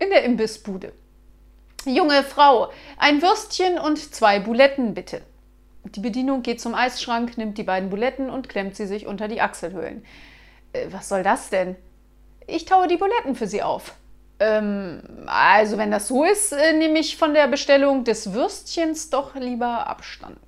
in der Imbissbude. Junge Frau, ein Würstchen und zwei Buletten bitte. Die Bedienung geht zum Eisschrank, nimmt die beiden Buletten und klemmt sie sich unter die Achselhöhlen. Äh, was soll das denn? Ich taue die Buletten für Sie auf. Ähm, also wenn das so ist, äh, nehme ich von der Bestellung des Würstchens doch lieber Abstand.